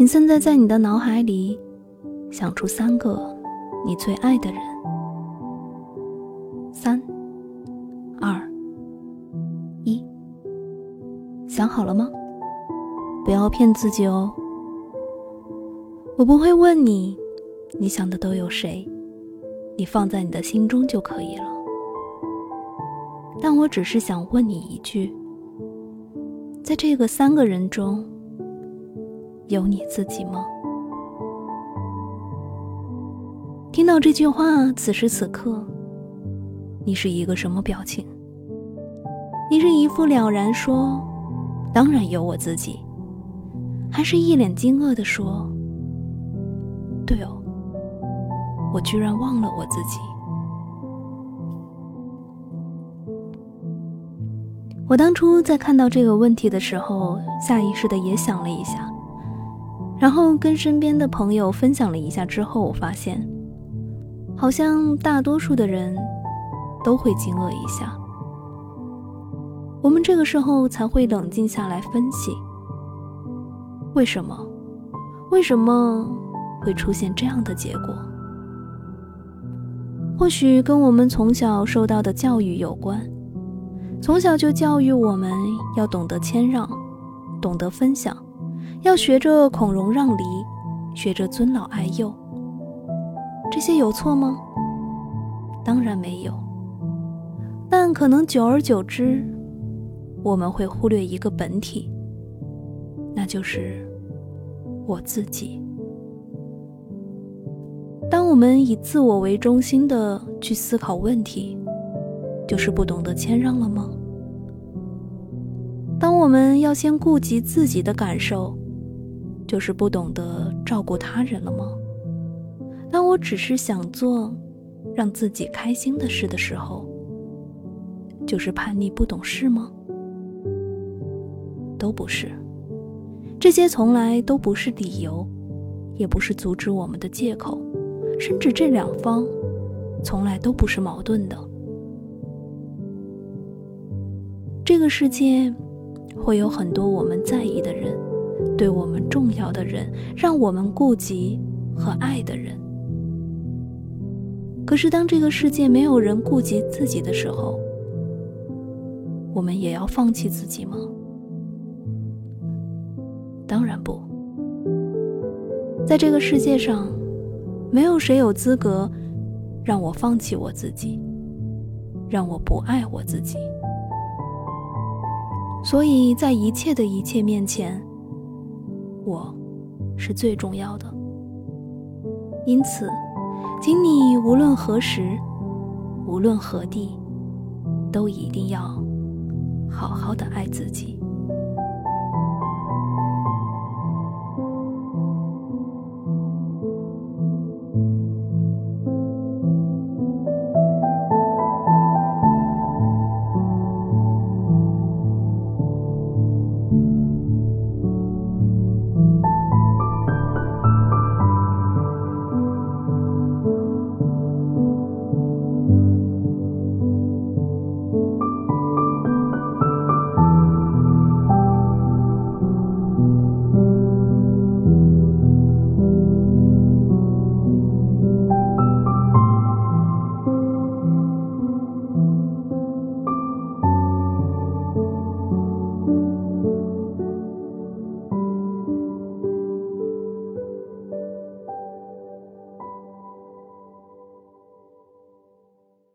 请现在在你的脑海里想出三个你最爱的人。三、二、一，想好了吗？不要骗自己哦。我不会问你，你想的都有谁，你放在你的心中就可以了。但我只是想问你一句：在这个三个人中，有你自己吗？听到这句话，此时此刻，你是一个什么表情？你是一副了然说：“当然有我自己。”还是一脸惊愕的说：“对哦，我居然忘了我自己。”我当初在看到这个问题的时候，下意识的也想了一下，然后跟身边的朋友分享了一下之后，我发现，好像大多数的人都会惊愕一下。我们这个时候才会冷静下来分析，为什么，为什么会出现这样的结果？或许跟我们从小受到的教育有关。从小就教育我们要懂得谦让，懂得分享，要学着孔融让梨，学着尊老爱幼。这些有错吗？当然没有。但可能久而久之，我们会忽略一个本体，那就是我自己。当我们以自我为中心的去思考问题。就是不懂得谦让了吗？当我们要先顾及自己的感受，就是不懂得照顾他人了吗？当我只是想做让自己开心的事的时候，就是叛逆不懂事吗？都不是，这些从来都不是理由，也不是阻止我们的借口，甚至这两方从来都不是矛盾的。这个世界会有很多我们在意的人，对我们重要的人，让我们顾及和爱的人。可是，当这个世界没有人顾及自己的时候，我们也要放弃自己吗？当然不。在这个世界上，没有谁有资格让我放弃我自己，让我不爱我自己。所以在一切的一切面前，我是最重要的。因此，请你无论何时，无论何地，都一定要好好的爱自己。